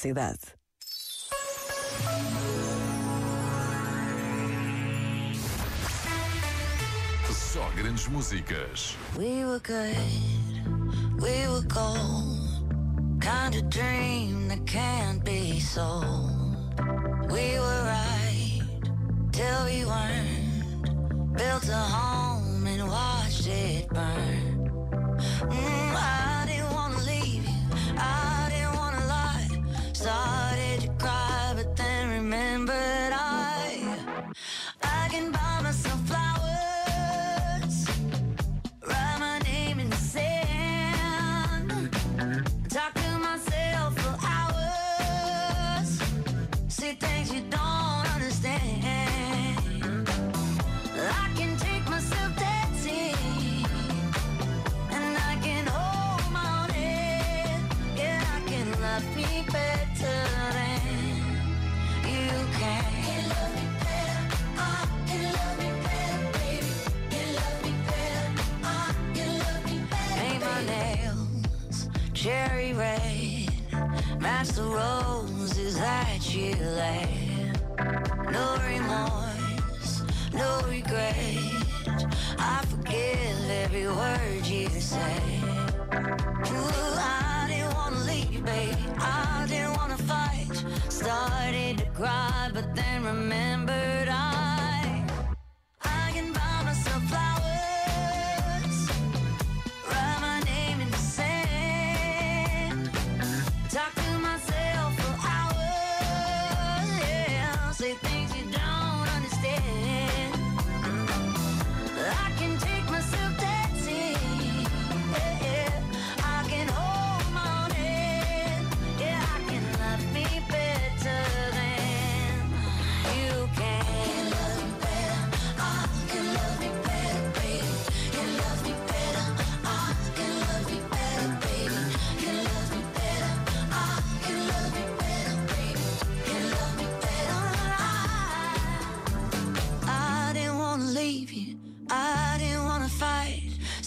cidade. Só grandes músicas. We were good, we were gold. Kind of dream that can't be sold. We were right till we weren't. Built a home and watched it burn. Things you don't understand. I can take myself. And I can hold my own. Yeah, I can love Match the roses that you laid. No remorse, no regret. I forgive every word you say. Ooh, I didn't wanna leave, babe. I didn't wanna fight. Started to cry, but then remembered I. I can buy myself flowers. Write my name in the sand. Talk